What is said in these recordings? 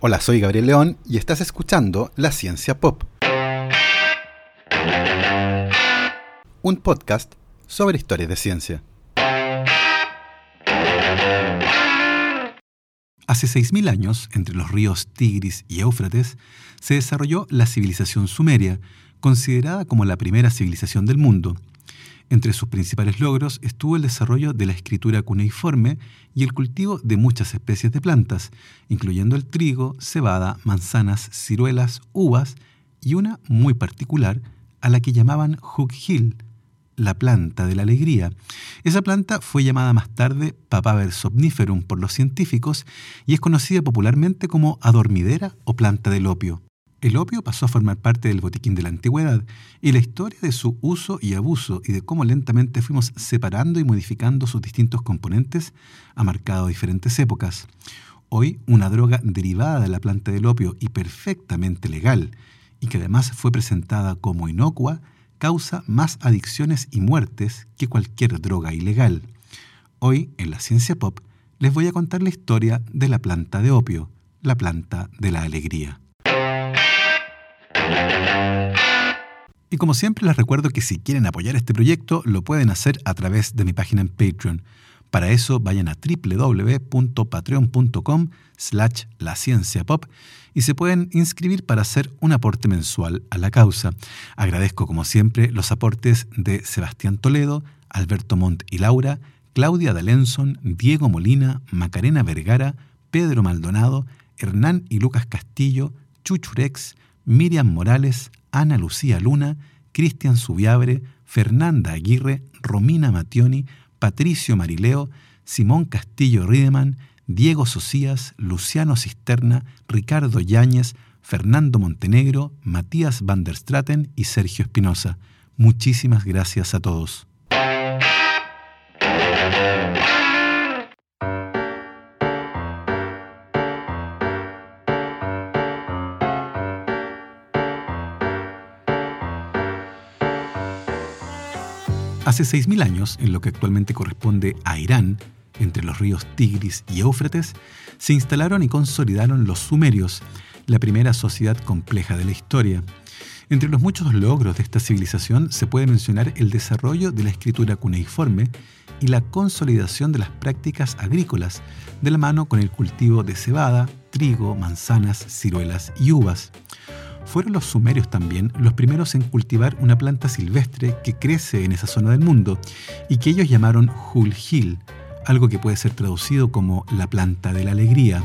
Hola, soy Gabriel León y estás escuchando La Ciencia Pop. Un podcast sobre historias de ciencia. Hace 6.000 años, entre los ríos Tigris y Éufrates, se desarrolló la civilización sumeria, considerada como la primera civilización del mundo. Entre sus principales logros estuvo el desarrollo de la escritura cuneiforme y el cultivo de muchas especies de plantas, incluyendo el trigo, cebada, manzanas, ciruelas, uvas y una muy particular a la que llamaban Hill, la planta de la alegría. Esa planta fue llamada más tarde Papaver somniferum por los científicos y es conocida popularmente como adormidera o planta del opio. El opio pasó a formar parte del botiquín de la antigüedad y la historia de su uso y abuso y de cómo lentamente fuimos separando y modificando sus distintos componentes ha marcado diferentes épocas. Hoy, una droga derivada de la planta del opio y perfectamente legal, y que además fue presentada como inocua, causa más adicciones y muertes que cualquier droga ilegal. Hoy, en la ciencia pop, les voy a contar la historia de la planta de opio, la planta de la alegría. Y como siempre les recuerdo que si quieren apoyar este proyecto lo pueden hacer a través de mi página en Patreon. Para eso vayan a www.patreon.com slash la pop y se pueden inscribir para hacer un aporte mensual a la causa. Agradezco como siempre los aportes de Sebastián Toledo, Alberto Montt y Laura, Claudia D'Alenson, Diego Molina, Macarena Vergara, Pedro Maldonado, Hernán y Lucas Castillo, Chuchurex, Miriam Morales, Ana Lucía Luna, Cristian Subiabre, Fernanda Aguirre, Romina Mationi, Patricio Marileo, Simón Castillo Riedemann, Diego Socias, Luciano Cisterna, Ricardo Yáñez, Fernando Montenegro, Matías van der Straten y Sergio Espinosa. Muchísimas gracias a todos. Hace 6.000 años, en lo que actualmente corresponde a Irán, entre los ríos Tigris y Éufrates, se instalaron y consolidaron los sumerios, la primera sociedad compleja de la historia. Entre los muchos logros de esta civilización se puede mencionar el desarrollo de la escritura cuneiforme y la consolidación de las prácticas agrícolas, de la mano con el cultivo de cebada, trigo, manzanas, ciruelas y uvas fueron los sumerios también los primeros en cultivar una planta silvestre que crece en esa zona del mundo y que ellos llamaron Hulhil, algo que puede ser traducido como la planta de la alegría.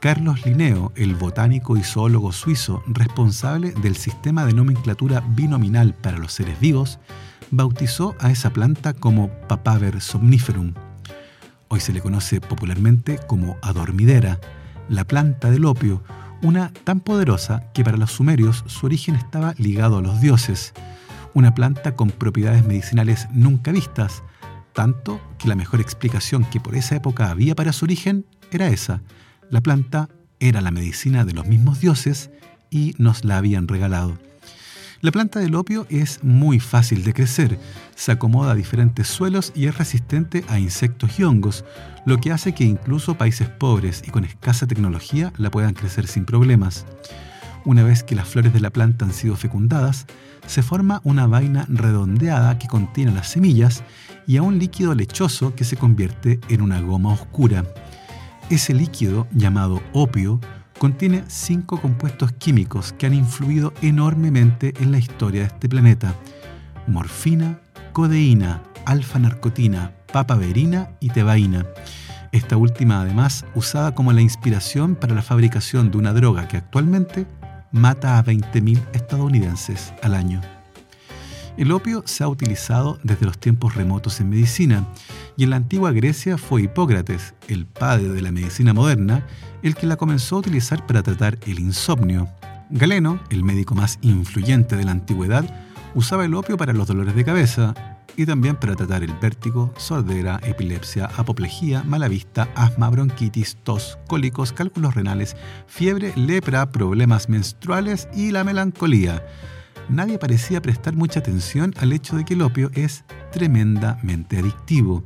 Carlos Linneo, el botánico y zoólogo suizo responsable del sistema de nomenclatura binominal para los seres vivos, bautizó a esa planta como Papaver somniferum. Hoy se le conoce popularmente como adormidera, la planta del opio, una tan poderosa que para los sumerios su origen estaba ligado a los dioses, una planta con propiedades medicinales nunca vistas, tanto que la mejor explicación que por esa época había para su origen era esa, la planta era la medicina de los mismos dioses y nos la habían regalado. La planta del opio es muy fácil de crecer, se acomoda a diferentes suelos y es resistente a insectos y hongos, lo que hace que incluso países pobres y con escasa tecnología la puedan crecer sin problemas. Una vez que las flores de la planta han sido fecundadas, se forma una vaina redondeada que contiene las semillas y a un líquido lechoso que se convierte en una goma oscura. Ese líquido, llamado opio, contiene cinco compuestos químicos que han influido enormemente en la historia de este planeta. Morfina, codeína, alfa-narcotina, papaverina y tebaína. Esta última además usada como la inspiración para la fabricación de una droga que actualmente mata a 20.000 estadounidenses al año. El opio se ha utilizado desde los tiempos remotos en medicina y en la antigua Grecia fue Hipócrates, el padre de la medicina moderna, el que la comenzó a utilizar para tratar el insomnio. Galeno, el médico más influyente de la antigüedad, usaba el opio para los dolores de cabeza y también para tratar el vértigo, sordera, epilepsia, apoplejía, mala vista, asma, bronquitis, tos, cólicos, cálculos renales, fiebre, lepra, problemas menstruales y la melancolía. Nadie parecía prestar mucha atención al hecho de que el opio es tremendamente adictivo.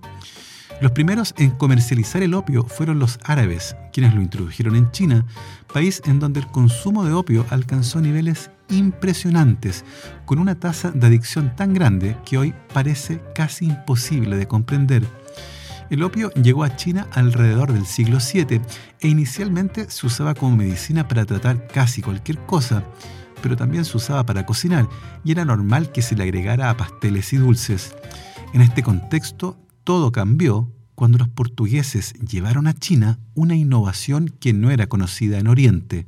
Los primeros en comercializar el opio fueron los árabes, quienes lo introdujeron en China, país en donde el consumo de opio alcanzó niveles impresionantes, con una tasa de adicción tan grande que hoy parece casi imposible de comprender. El opio llegó a China alrededor del siglo VII e inicialmente se usaba como medicina para tratar casi cualquier cosa, pero también se usaba para cocinar y era normal que se le agregara a pasteles y dulces. En este contexto, todo cambió cuando los portugueses llevaron a China una innovación que no era conocida en Oriente,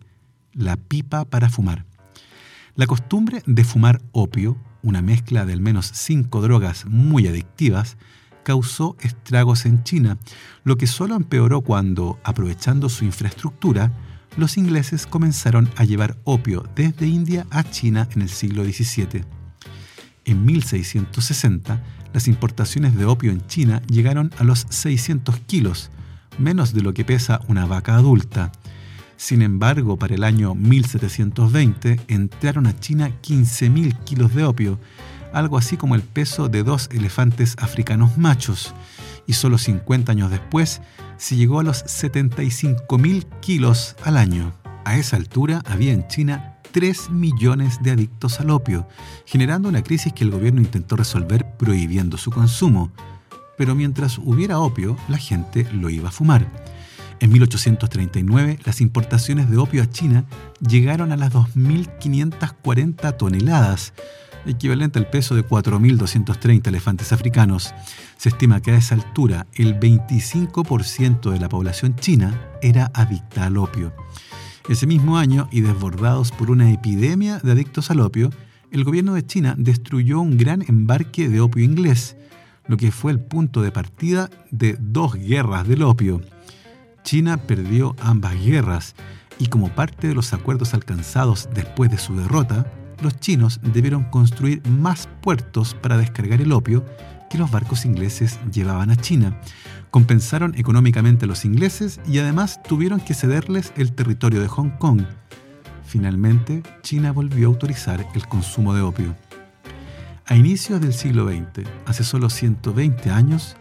la pipa para fumar. La costumbre de fumar opio, una mezcla de al menos cinco drogas muy adictivas, causó estragos en China, lo que solo empeoró cuando, aprovechando su infraestructura, los ingleses comenzaron a llevar opio desde India a China en el siglo XVII. En 1660, las importaciones de opio en China llegaron a los 600 kilos, menos de lo que pesa una vaca adulta, sin embargo, para el año 1720 entraron a China 15.000 kilos de opio, algo así como el peso de dos elefantes africanos machos, y solo 50 años después se llegó a los 75.000 kilos al año. A esa altura había en China 3 millones de adictos al opio, generando una crisis que el gobierno intentó resolver prohibiendo su consumo. Pero mientras hubiera opio, la gente lo iba a fumar. En 1839, las importaciones de opio a China llegaron a las 2.540 toneladas, equivalente al peso de 4.230 elefantes africanos. Se estima que a esa altura el 25% de la población china era adicta al opio. Ese mismo año, y desbordados por una epidemia de adictos al opio, el gobierno de China destruyó un gran embarque de opio inglés, lo que fue el punto de partida de dos guerras del opio. China perdió ambas guerras y como parte de los acuerdos alcanzados después de su derrota, los chinos debieron construir más puertos para descargar el opio que los barcos ingleses llevaban a China. Compensaron económicamente a los ingleses y además tuvieron que cederles el territorio de Hong Kong. Finalmente, China volvió a autorizar el consumo de opio. A inicios del siglo XX, hace solo 120 años,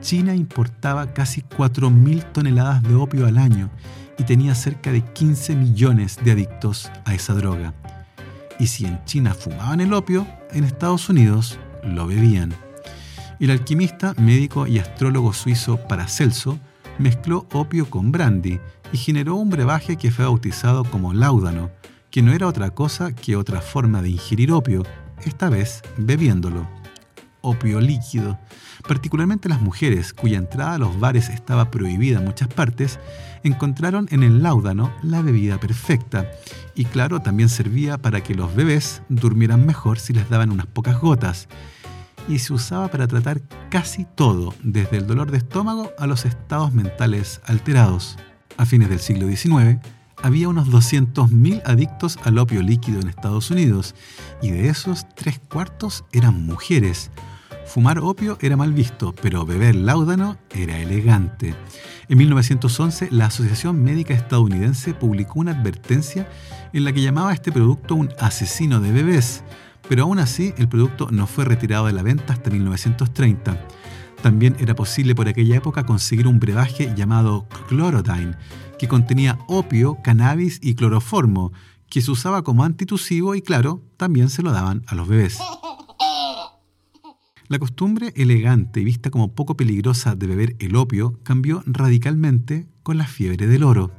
China importaba casi 4.000 toneladas de opio al año y tenía cerca de 15 millones de adictos a esa droga. Y si en China fumaban el opio, en Estados Unidos lo bebían. El alquimista, médico y astrólogo suizo Paracelso mezcló opio con brandy y generó un brebaje que fue bautizado como láudano, que no era otra cosa que otra forma de ingerir opio, esta vez bebiéndolo. Opio líquido Particularmente las mujeres, cuya entrada a los bares estaba prohibida en muchas partes, encontraron en el láudano la bebida perfecta. Y claro, también servía para que los bebés durmieran mejor si les daban unas pocas gotas. Y se usaba para tratar casi todo, desde el dolor de estómago a los estados mentales alterados. A fines del siglo XIX, había unos 200.000 adictos al opio líquido en Estados Unidos, y de esos, tres cuartos eran mujeres Fumar opio era mal visto, pero beber láudano era elegante. En 1911, la Asociación Médica Estadounidense publicó una advertencia en la que llamaba a este producto un asesino de bebés, pero aún así el producto no fue retirado de la venta hasta 1930. También era posible por aquella época conseguir un brebaje llamado Chlorodyne, que contenía opio, cannabis y cloroformo, que se usaba como antitusivo y claro, también se lo daban a los bebés. La costumbre elegante y vista como poco peligrosa de beber el opio cambió radicalmente con la fiebre del oro.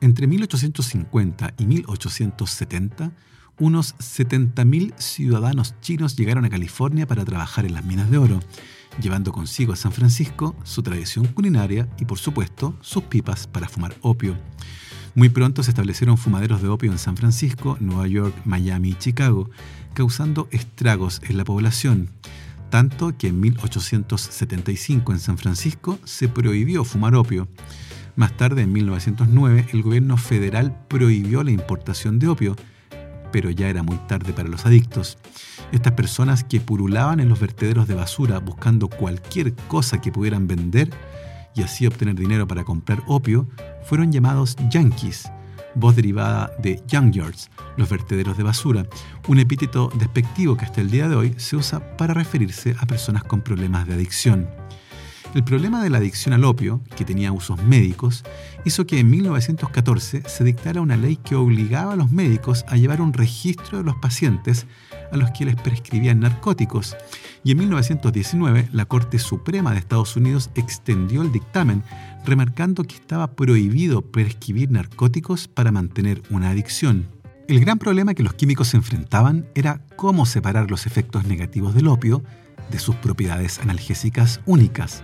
Entre 1850 y 1870, unos 70.000 ciudadanos chinos llegaron a California para trabajar en las minas de oro, llevando consigo a San Francisco su tradición culinaria y, por supuesto, sus pipas para fumar opio. Muy pronto se establecieron fumaderos de opio en San Francisco, Nueva York, Miami y Chicago, causando estragos en la población, tanto que en 1875 en San Francisco se prohibió fumar opio. Más tarde, en 1909, el gobierno federal prohibió la importación de opio, pero ya era muy tarde para los adictos. Estas personas que purulaban en los vertederos de basura buscando cualquier cosa que pudieran vender y así obtener dinero para comprar opio, fueron llamados yanquis, voz derivada de junkyards, los vertederos de basura, un epíteto despectivo que hasta el día de hoy se usa para referirse a personas con problemas de adicción. El problema de la adicción al opio, que tenía usos médicos, hizo que en 1914 se dictara una ley que obligaba a los médicos a llevar un registro de los pacientes a los que les prescribían narcóticos, y en 1919 la Corte Suprema de Estados Unidos extendió el dictamen, remarcando que estaba prohibido prescribir narcóticos para mantener una adicción. El gran problema que los químicos enfrentaban era cómo separar los efectos negativos del opio de sus propiedades analgésicas únicas.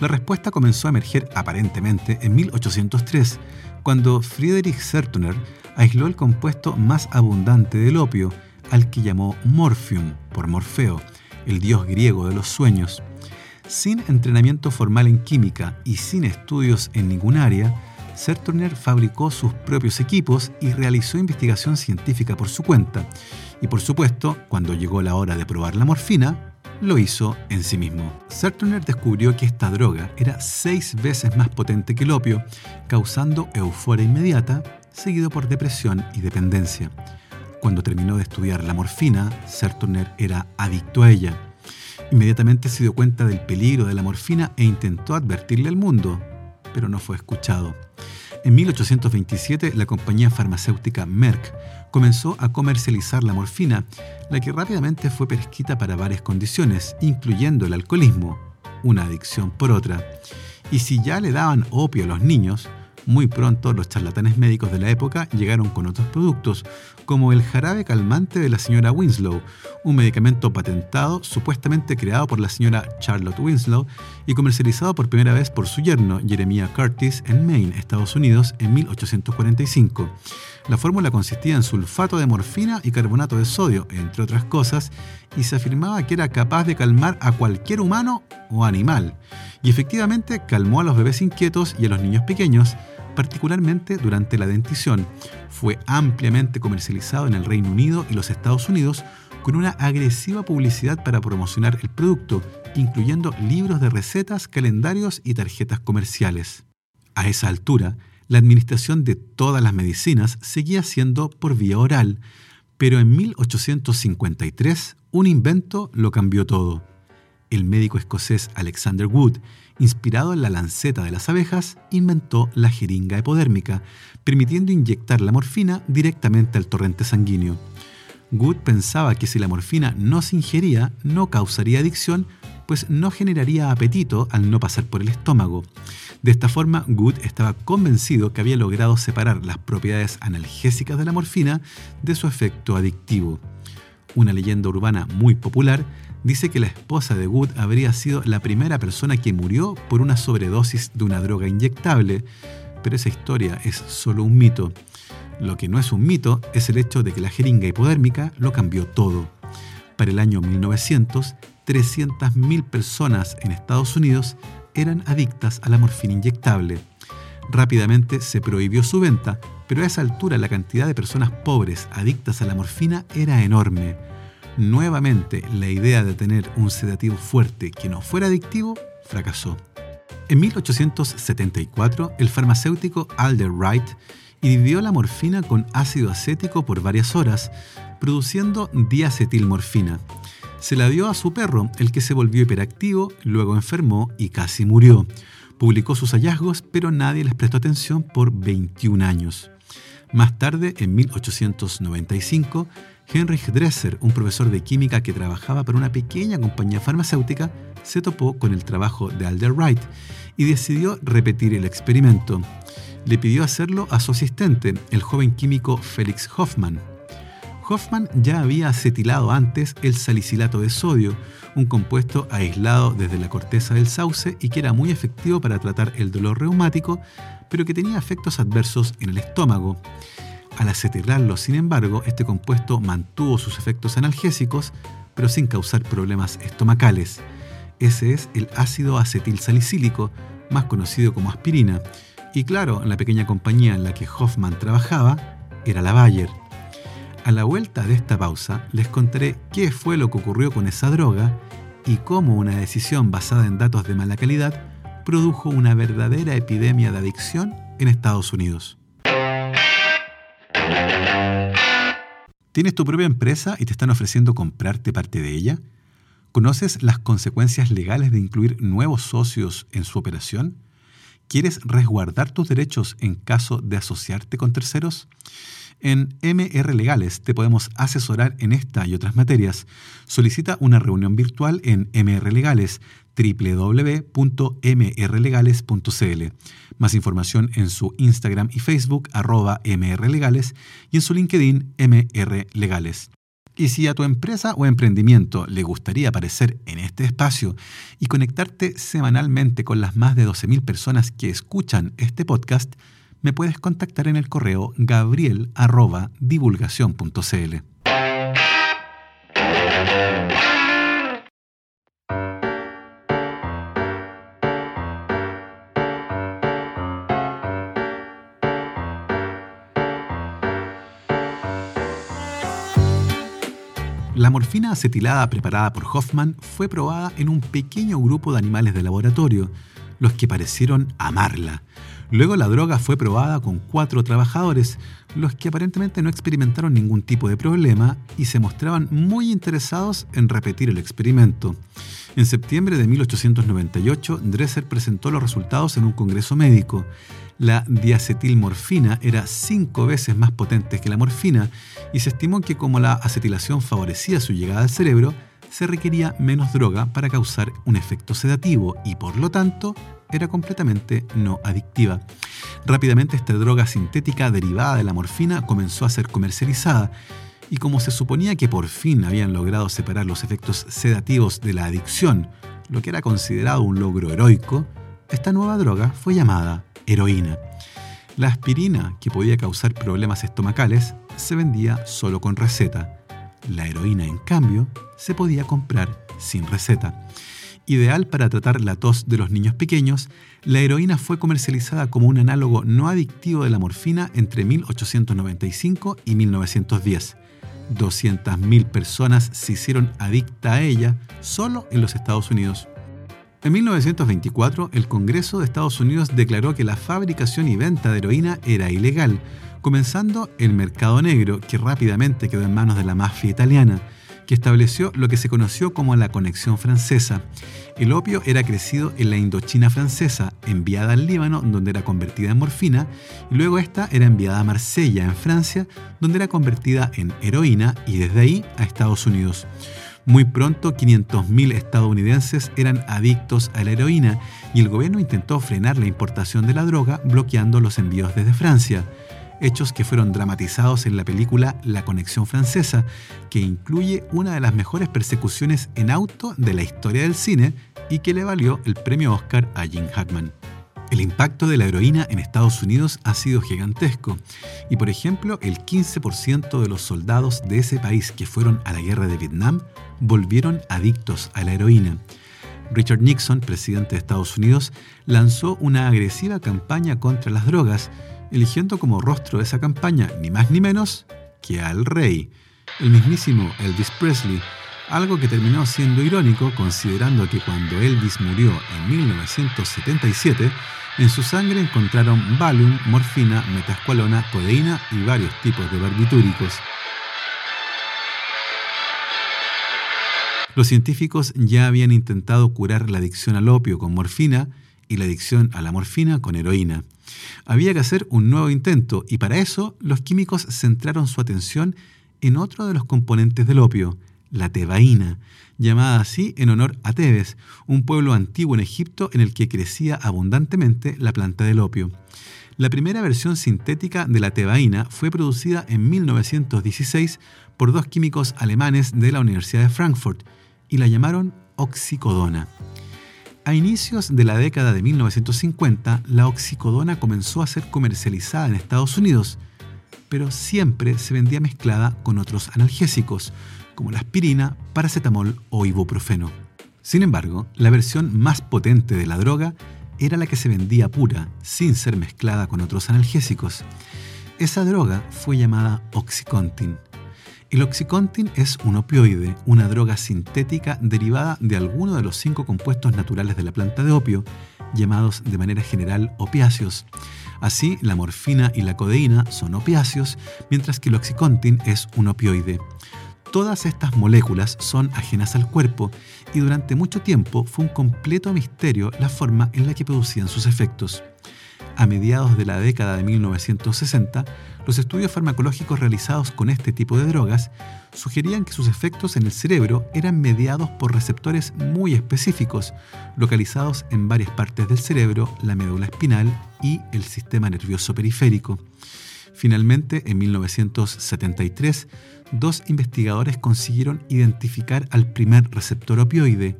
La respuesta comenzó a emerger aparentemente en 1803, cuando Friedrich Sertuner aisló el compuesto más abundante del opio, al que llamó Morphium por Morfeo, el dios griego de los sueños. Sin entrenamiento formal en química y sin estudios en ningún área, Serturner fabricó sus propios equipos y realizó investigación científica por su cuenta. Y por supuesto, cuando llegó la hora de probar la morfina, lo hizo en sí mismo. Serturner descubrió que esta droga era seis veces más potente que el opio, causando euforia inmediata, seguido por depresión y dependencia. Cuando terminó de estudiar la morfina, Serturner era adicto a ella. Inmediatamente se dio cuenta del peligro de la morfina e intentó advertirle al mundo, pero no fue escuchado. En 1827, la compañía farmacéutica Merck comenzó a comercializar la morfina, la que rápidamente fue prescrita para varias condiciones, incluyendo el alcoholismo, una adicción por otra. Y si ya le daban opio a los niños, muy pronto los charlatanes médicos de la época llegaron con otros productos, como el jarabe calmante de la señora Winslow, un medicamento patentado supuestamente creado por la señora Charlotte Winslow y comercializado por primera vez por su yerno Jeremiah Curtis en Maine, Estados Unidos, en 1845. La fórmula consistía en sulfato de morfina y carbonato de sodio, entre otras cosas, y se afirmaba que era capaz de calmar a cualquier humano o animal. Y efectivamente calmó a los bebés inquietos y a los niños pequeños, particularmente durante la dentición. Fue ampliamente comercializado en el Reino Unido y los Estados Unidos con una agresiva publicidad para promocionar el producto, incluyendo libros de recetas, calendarios y tarjetas comerciales. A esa altura, la administración de todas las medicinas seguía siendo por vía oral, pero en 1853 un invento lo cambió todo. El médico escocés Alexander Wood inspirado en la lanceta de las abejas, inventó la jeringa hipodérmica, permitiendo inyectar la morfina directamente al torrente sanguíneo. Good pensaba que si la morfina no se ingería, no causaría adicción, pues no generaría apetito al no pasar por el estómago. De esta forma, Good estaba convencido que había logrado separar las propiedades analgésicas de la morfina de su efecto adictivo. Una leyenda urbana muy popular dice que la esposa de Wood habría sido la primera persona que murió por una sobredosis de una droga inyectable, pero esa historia es solo un mito. Lo que no es un mito es el hecho de que la jeringa hipodérmica lo cambió todo. Para el año 1900, 300.000 personas en Estados Unidos eran adictas a la morfina inyectable. Rápidamente se prohibió su venta, pero a esa altura la cantidad de personas pobres adictas a la morfina era enorme. Nuevamente, la idea de tener un sedativo fuerte que no fuera adictivo fracasó. En 1874, el farmacéutico Alder Wright dividió la morfina con ácido acético por varias horas, produciendo diacetilmorfina. Se la dio a su perro, el que se volvió hiperactivo, luego enfermó y casi murió. Publicó sus hallazgos, pero nadie les prestó atención por 21 años. Más tarde, en 1895, Heinrich Dresser, un profesor de química que trabajaba para una pequeña compañía farmacéutica, se topó con el trabajo de Alder Wright y decidió repetir el experimento. Le pidió hacerlo a su asistente, el joven químico Felix Hoffman. Hoffman ya había acetilado antes el salicilato de sodio, un compuesto aislado desde la corteza del sauce y que era muy efectivo para tratar el dolor reumático, pero que tenía efectos adversos en el estómago. Al acetilarlo, sin embargo, este compuesto mantuvo sus efectos analgésicos, pero sin causar problemas estomacales. Ese es el ácido acetil salicílico, más conocido como aspirina. Y claro, la pequeña compañía en la que Hoffman trabajaba era la Bayer. A la vuelta de esta pausa les contaré qué fue lo que ocurrió con esa droga y cómo una decisión basada en datos de mala calidad produjo una verdadera epidemia de adicción en Estados Unidos. ¿Tienes tu propia empresa y te están ofreciendo comprarte parte de ella? ¿Conoces las consecuencias legales de incluir nuevos socios en su operación? ¿Quieres resguardar tus derechos en caso de asociarte con terceros? En MR Legales te podemos asesorar en esta y otras materias. Solicita una reunión virtual en MR Legales www.mrlegales.cl. Más información en su Instagram y Facebook arroba mrlegales y en su LinkedIn mrlegales. Y si a tu empresa o emprendimiento le gustaría aparecer en este espacio y conectarte semanalmente con las más de 12.000 personas que escuchan este podcast, me puedes contactar en el correo gabriel.divulgación.cl. La morfina acetilada preparada por Hoffman fue probada en un pequeño grupo de animales de laboratorio, los que parecieron amarla. Luego la droga fue probada con cuatro trabajadores, los que aparentemente no experimentaron ningún tipo de problema y se mostraban muy interesados en repetir el experimento. En septiembre de 1898, Dresser presentó los resultados en un congreso médico la diacetilmorfina era cinco veces más potente que la morfina y se estimó que como la acetilación favorecía su llegada al cerebro, se requería menos droga para causar un efecto sedativo y por lo tanto era completamente no adictiva. Rápidamente esta droga sintética derivada de la morfina comenzó a ser comercializada y como se suponía que por fin habían logrado separar los efectos sedativos de la adicción, lo que era considerado un logro heroico, esta nueva droga fue llamada heroína. La aspirina, que podía causar problemas estomacales, se vendía solo con receta. La heroína, en cambio, se podía comprar sin receta. Ideal para tratar la tos de los niños pequeños, la heroína fue comercializada como un análogo no adictivo de la morfina entre 1895 y 1910. 200.000 personas se hicieron adicta a ella solo en los Estados Unidos. En 1924, el Congreso de Estados Unidos declaró que la fabricación y venta de heroína era ilegal, comenzando el mercado negro, que rápidamente quedó en manos de la mafia italiana, que estableció lo que se conoció como la conexión francesa. El opio era crecido en la Indochina francesa, enviada al Líbano, donde era convertida en morfina, y luego esta era enviada a Marsella, en Francia, donde era convertida en heroína, y desde ahí a Estados Unidos. Muy pronto 500.000 estadounidenses eran adictos a la heroína y el gobierno intentó frenar la importación de la droga bloqueando los envíos desde Francia, hechos que fueron dramatizados en la película La Conexión Francesa, que incluye una de las mejores persecuciones en auto de la historia del cine y que le valió el premio Oscar a Jim Hackman. El impacto de la heroína en Estados Unidos ha sido gigantesco y, por ejemplo, el 15% de los soldados de ese país que fueron a la guerra de Vietnam volvieron adictos a la heroína. Richard Nixon, presidente de Estados Unidos, lanzó una agresiva campaña contra las drogas, eligiendo como rostro de esa campaña ni más ni menos que al rey, el mismísimo Elvis Presley, algo que terminó siendo irónico considerando que cuando Elvis murió en 1977, en su sangre encontraron Valium, morfina, metascualona, codeína y varios tipos de barbitúricos. Los científicos ya habían intentado curar la adicción al opio con morfina y la adicción a la morfina con heroína. Había que hacer un nuevo intento y para eso los químicos centraron su atención en otro de los componentes del opio, la tebaína, llamada así en honor a Tebes, un pueblo antiguo en Egipto en el que crecía abundantemente la planta del opio. La primera versión sintética de la tebaína fue producida en 1916 por dos químicos alemanes de la Universidad de Frankfurt y la llamaron oxicodona. A inicios de la década de 1950, la oxicodona comenzó a ser comercializada en Estados Unidos, pero siempre se vendía mezclada con otros analgésicos, como la aspirina, paracetamol o ibuprofeno. Sin embargo, la versión más potente de la droga era la que se vendía pura, sin ser mezclada con otros analgésicos. Esa droga fue llamada Oxycontin. El Oxycontin es un opioide, una droga sintética derivada de alguno de los cinco compuestos naturales de la planta de opio, llamados de manera general opiáceos. Así, la morfina y la codeína son opiáceos, mientras que el oxycontin es un opioide. Todas estas moléculas son ajenas al cuerpo y durante mucho tiempo fue un completo misterio la forma en la que producían sus efectos. A mediados de la década de 1960, los estudios farmacológicos realizados con este tipo de drogas sugerían que sus efectos en el cerebro eran mediados por receptores muy específicos, localizados en varias partes del cerebro, la médula espinal y el sistema nervioso periférico. Finalmente, en 1973, dos investigadores consiguieron identificar al primer receptor opioide,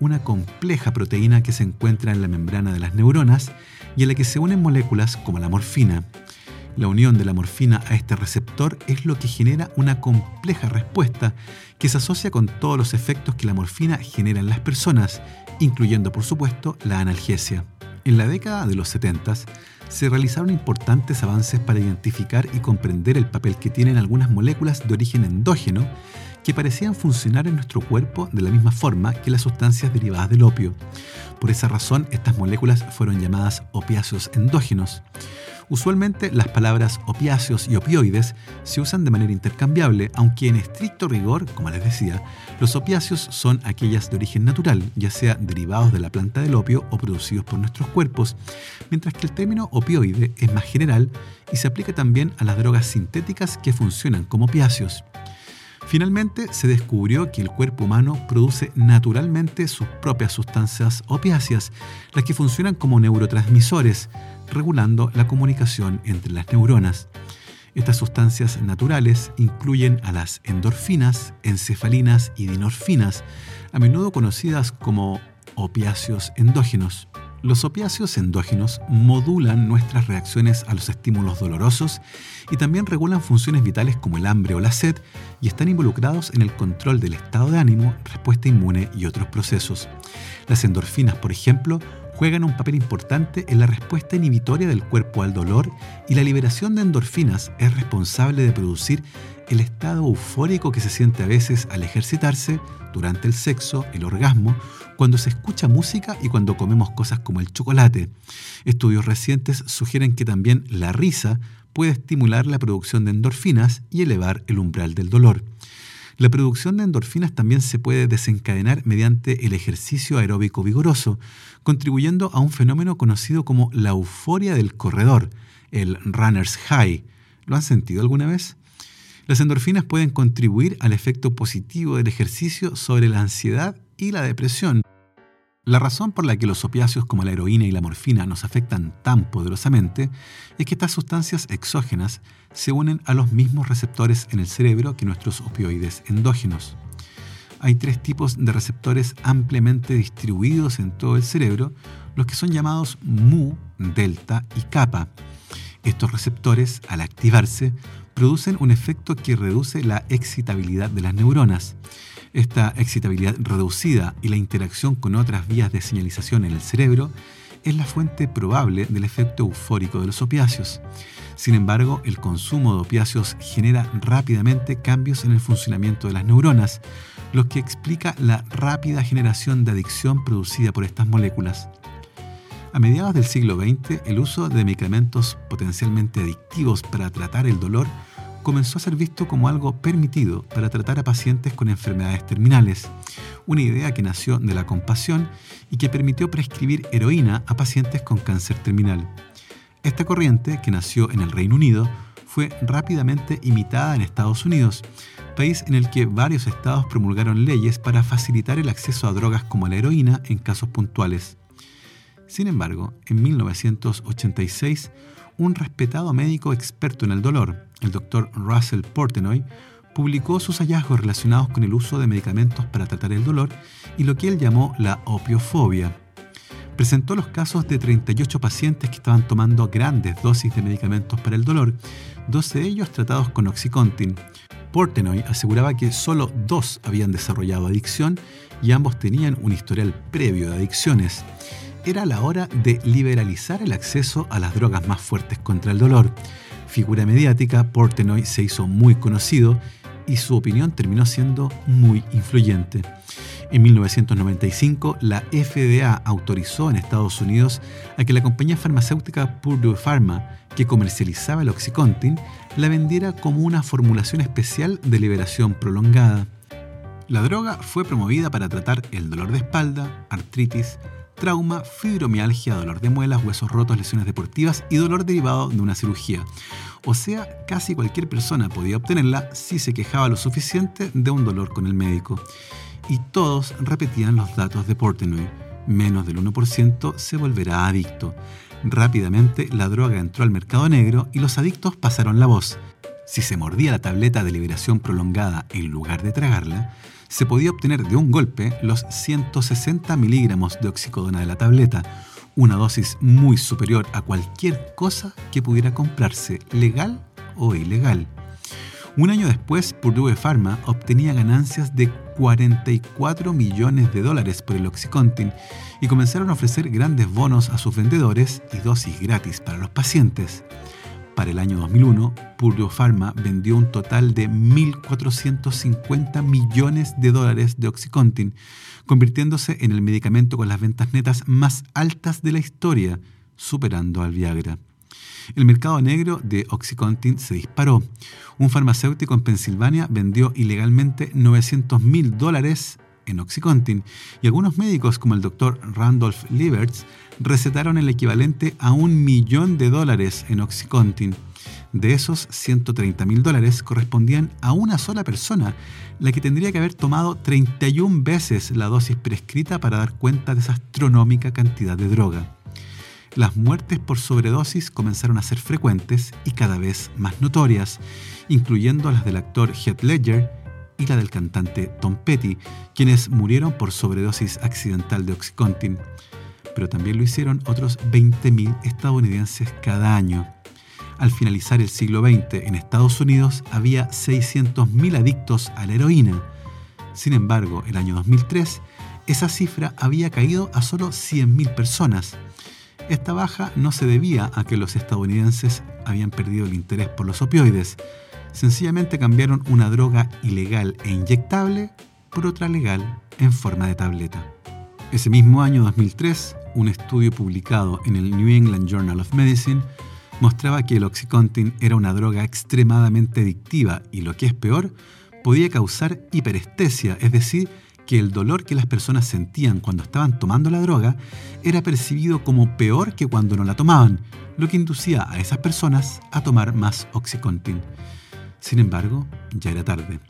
una compleja proteína que se encuentra en la membrana de las neuronas y en la que se unen moléculas como la morfina. La unión de la morfina a este receptor es lo que genera una compleja respuesta que se asocia con todos los efectos que la morfina genera en las personas, incluyendo por supuesto la analgesia. En la década de los 70 se realizaron importantes avances para identificar y comprender el papel que tienen algunas moléculas de origen endógeno que parecían funcionar en nuestro cuerpo de la misma forma que las sustancias derivadas del opio. Por esa razón, estas moléculas fueron llamadas opiáceos endógenos. Usualmente las palabras opiáceos y opioides se usan de manera intercambiable, aunque en estricto rigor, como les decía, los opiáceos son aquellas de origen natural, ya sea derivados de la planta del opio o producidos por nuestros cuerpos, mientras que el término opioide es más general y se aplica también a las drogas sintéticas que funcionan como opiáceos. Finalmente, se descubrió que el cuerpo humano produce naturalmente sus propias sustancias opiáceas, las que funcionan como neurotransmisores, regulando la comunicación entre las neuronas. Estas sustancias naturales incluyen a las endorfinas, encefalinas y dinorfinas, a menudo conocidas como opiáceos endógenos. Los opiáceos endógenos modulan nuestras reacciones a los estímulos dolorosos y también regulan funciones vitales como el hambre o la sed y están involucrados en el control del estado de ánimo, respuesta inmune y otros procesos. Las endorfinas, por ejemplo, juegan un papel importante en la respuesta inhibitoria del cuerpo al dolor y la liberación de endorfinas es responsable de producir el estado eufórico que se siente a veces al ejercitarse, durante el sexo, el orgasmo, cuando se escucha música y cuando comemos cosas como el chocolate. Estudios recientes sugieren que también la risa puede estimular la producción de endorfinas y elevar el umbral del dolor. La producción de endorfinas también se puede desencadenar mediante el ejercicio aeróbico vigoroso, contribuyendo a un fenómeno conocido como la euforia del corredor, el runner's high. ¿Lo han sentido alguna vez? Las endorfinas pueden contribuir al efecto positivo del ejercicio sobre la ansiedad y la depresión. La razón por la que los opiáceos como la heroína y la morfina nos afectan tan poderosamente es que estas sustancias exógenas se unen a los mismos receptores en el cerebro que nuestros opioides endógenos. Hay tres tipos de receptores ampliamente distribuidos en todo el cerebro, los que son llamados mu, delta y kappa. Estos receptores, al activarse, producen un efecto que reduce la excitabilidad de las neuronas. Esta excitabilidad reducida y la interacción con otras vías de señalización en el cerebro es la fuente probable del efecto eufórico de los opiáceos. Sin embargo, el consumo de opiáceos genera rápidamente cambios en el funcionamiento de las neuronas, lo que explica la rápida generación de adicción producida por estas moléculas. A mediados del siglo XX, el uso de medicamentos potencialmente adictivos para tratar el dolor comenzó a ser visto como algo permitido para tratar a pacientes con enfermedades terminales, una idea que nació de la compasión y que permitió prescribir heroína a pacientes con cáncer terminal. Esta corriente, que nació en el Reino Unido, fue rápidamente imitada en Estados Unidos, país en el que varios estados promulgaron leyes para facilitar el acceso a drogas como la heroína en casos puntuales. Sin embargo, en 1986, un respetado médico experto en el dolor, el doctor Russell Portenoy, publicó sus hallazgos relacionados con el uso de medicamentos para tratar el dolor y lo que él llamó la opiofobia. Presentó los casos de 38 pacientes que estaban tomando grandes dosis de medicamentos para el dolor, 12 de ellos tratados con Oxycontin. Portenoy aseguraba que solo dos habían desarrollado adicción y ambos tenían un historial previo de adicciones era la hora de liberalizar el acceso a las drogas más fuertes contra el dolor. Figura mediática, Portenoy se hizo muy conocido y su opinión terminó siendo muy influyente. En 1995, la FDA autorizó en Estados Unidos a que la compañía farmacéutica Purdue Pharma, que comercializaba el Oxycontin, la vendiera como una formulación especial de liberación prolongada. La droga fue promovida para tratar el dolor de espalda, artritis, trauma, fibromialgia, dolor de muelas, huesos rotos, lesiones deportivas y dolor derivado de una cirugía. O sea, casi cualquier persona podía obtenerla si se quejaba lo suficiente de un dolor con el médico y todos repetían los datos de Portenoy. Menos del 1% se volverá adicto. Rápidamente la droga entró al mercado negro y los adictos pasaron la voz. Si se mordía la tableta de liberación prolongada en lugar de tragarla, se podía obtener de un golpe los 160 miligramos de oxicodona de la tableta, una dosis muy superior a cualquier cosa que pudiera comprarse, legal o ilegal. Un año después, Purdue Pharma obtenía ganancias de 44 millones de dólares por el Oxycontin y comenzaron a ofrecer grandes bonos a sus vendedores y dosis gratis para los pacientes. Para el año 2001, Purdue Pharma vendió un total de 1.450 millones de dólares de Oxycontin, convirtiéndose en el medicamento con las ventas netas más altas de la historia, superando al Viagra. El mercado negro de Oxycontin se disparó. Un farmacéutico en Pensilvania vendió ilegalmente 900 mil dólares en Oxycontin y algunos médicos como el doctor Randolph Lieberts recetaron el equivalente a un millón de dólares en Oxycontin. De esos 130 mil dólares correspondían a una sola persona, la que tendría que haber tomado 31 veces la dosis prescrita para dar cuenta de esa astronómica cantidad de droga las muertes por sobredosis comenzaron a ser frecuentes y cada vez más notorias, incluyendo las del actor Heath Ledger la del cantante Tom Petty, quienes murieron por sobredosis accidental de Oxycontin. Pero también lo hicieron otros 20.000 estadounidenses cada año. Al finalizar el siglo XX en Estados Unidos había 600.000 adictos a la heroína. Sin embargo, el año 2003, esa cifra había caído a solo 100.000 personas esta baja no se debía a que los estadounidenses habían perdido el interés por los opioides, sencillamente cambiaron una droga ilegal e inyectable por otra legal en forma de tableta. Ese mismo año 2003, un estudio publicado en el New England Journal of Medicine mostraba que el Oxycontin era una droga extremadamente adictiva y lo que es peor, podía causar hiperestesia, es decir, que el dolor que las personas sentían cuando estaban tomando la droga era percibido como peor que cuando no la tomaban, lo que inducía a esas personas a tomar más Oxycontin. Sin embargo, ya era tarde.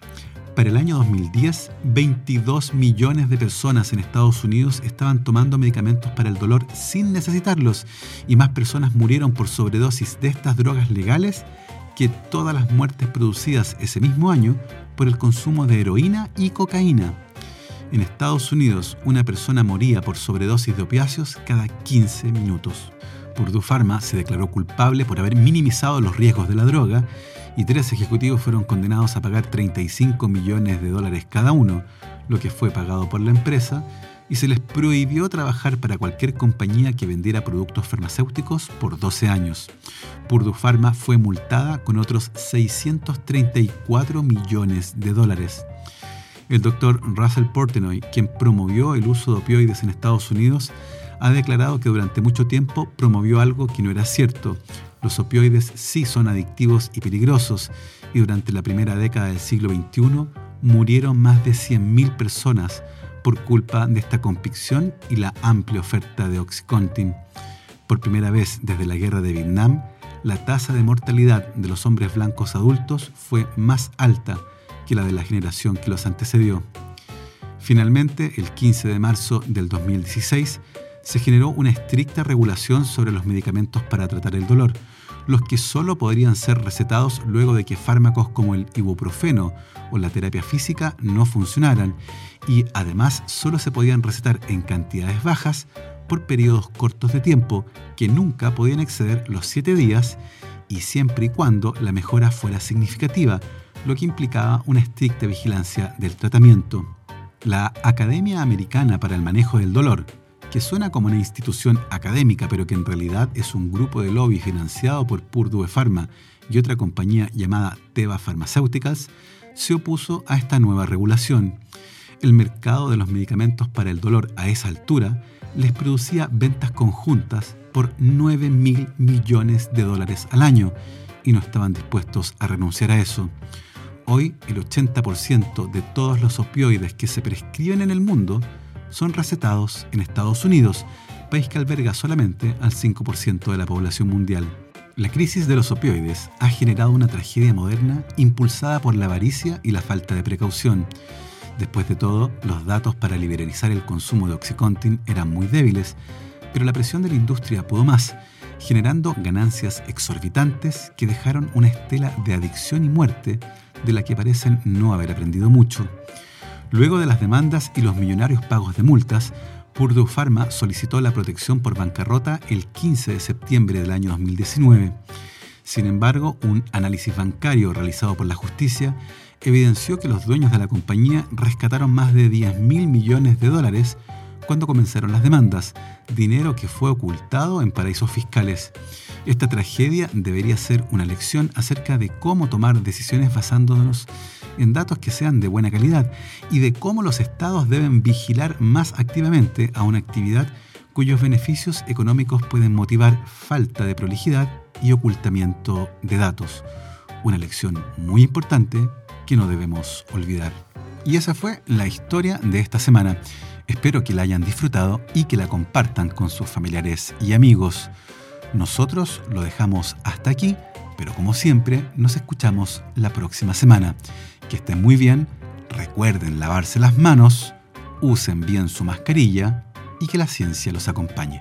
Para el año 2010, 22 millones de personas en Estados Unidos estaban tomando medicamentos para el dolor sin necesitarlos y más personas murieron por sobredosis de estas drogas legales que todas las muertes producidas ese mismo año por el consumo de heroína y cocaína. En Estados Unidos, una persona moría por sobredosis de opiáceos cada 15 minutos. Purdue Pharma se declaró culpable por haber minimizado los riesgos de la droga y tres ejecutivos fueron condenados a pagar 35 millones de dólares cada uno, lo que fue pagado por la empresa, y se les prohibió trabajar para cualquier compañía que vendiera productos farmacéuticos por 12 años. Purdue Pharma fue multada con otros 634 millones de dólares. El doctor Russell Portenoy, quien promovió el uso de opioides en Estados Unidos, ha declarado que durante mucho tiempo promovió algo que no era cierto. Los opioides sí son adictivos y peligrosos, y durante la primera década del siglo XXI murieron más de 100.000 personas por culpa de esta convicción y la amplia oferta de Oxycontin. Por primera vez desde la guerra de Vietnam, la tasa de mortalidad de los hombres blancos adultos fue más alta que la de la generación que los antecedió. Finalmente, el 15 de marzo del 2016, se generó una estricta regulación sobre los medicamentos para tratar el dolor, los que solo podrían ser recetados luego de que fármacos como el ibuprofeno o la terapia física no funcionaran y además solo se podían recetar en cantidades bajas por periodos cortos de tiempo que nunca podían exceder los 7 días y siempre y cuando la mejora fuera significativa, lo que implicaba una estricta vigilancia del tratamiento. La Academia Americana para el Manejo del Dolor, que suena como una institución académica pero que en realidad es un grupo de lobby financiado por Purdue Pharma y otra compañía llamada Teva Pharmaceuticals, se opuso a esta nueva regulación. El mercado de los medicamentos para el dolor a esa altura les producía ventas conjuntas por 9 mil millones de dólares al año y no estaban dispuestos a renunciar a eso. Hoy el 80% de todos los opioides que se prescriben en el mundo son recetados en Estados Unidos, país que alberga solamente al 5% de la población mundial. La crisis de los opioides ha generado una tragedia moderna impulsada por la avaricia y la falta de precaución. Después de todo, los datos para liberalizar el consumo de Oxycontin eran muy débiles, pero la presión de la industria pudo más, generando ganancias exorbitantes que dejaron una estela de adicción y muerte de la que parecen no haber aprendido mucho. Luego de las demandas y los millonarios pagos de multas, Purdue Pharma solicitó la protección por bancarrota el 15 de septiembre del año 2019. Sin embargo, un análisis bancario realizado por la justicia evidenció que los dueños de la compañía rescataron más de 10 mil millones de dólares cuando comenzaron las demandas, dinero que fue ocultado en paraísos fiscales. Esta tragedia debería ser una lección acerca de cómo tomar decisiones basándonos en datos que sean de buena calidad y de cómo los estados deben vigilar más activamente a una actividad cuyos beneficios económicos pueden motivar falta de prolijidad y ocultamiento de datos. Una lección muy importante que no debemos olvidar. Y esa fue la historia de esta semana. Espero que la hayan disfrutado y que la compartan con sus familiares y amigos. Nosotros lo dejamos hasta aquí, pero como siempre, nos escuchamos la próxima semana. Que estén muy bien, recuerden lavarse las manos, usen bien su mascarilla y que la ciencia los acompañe.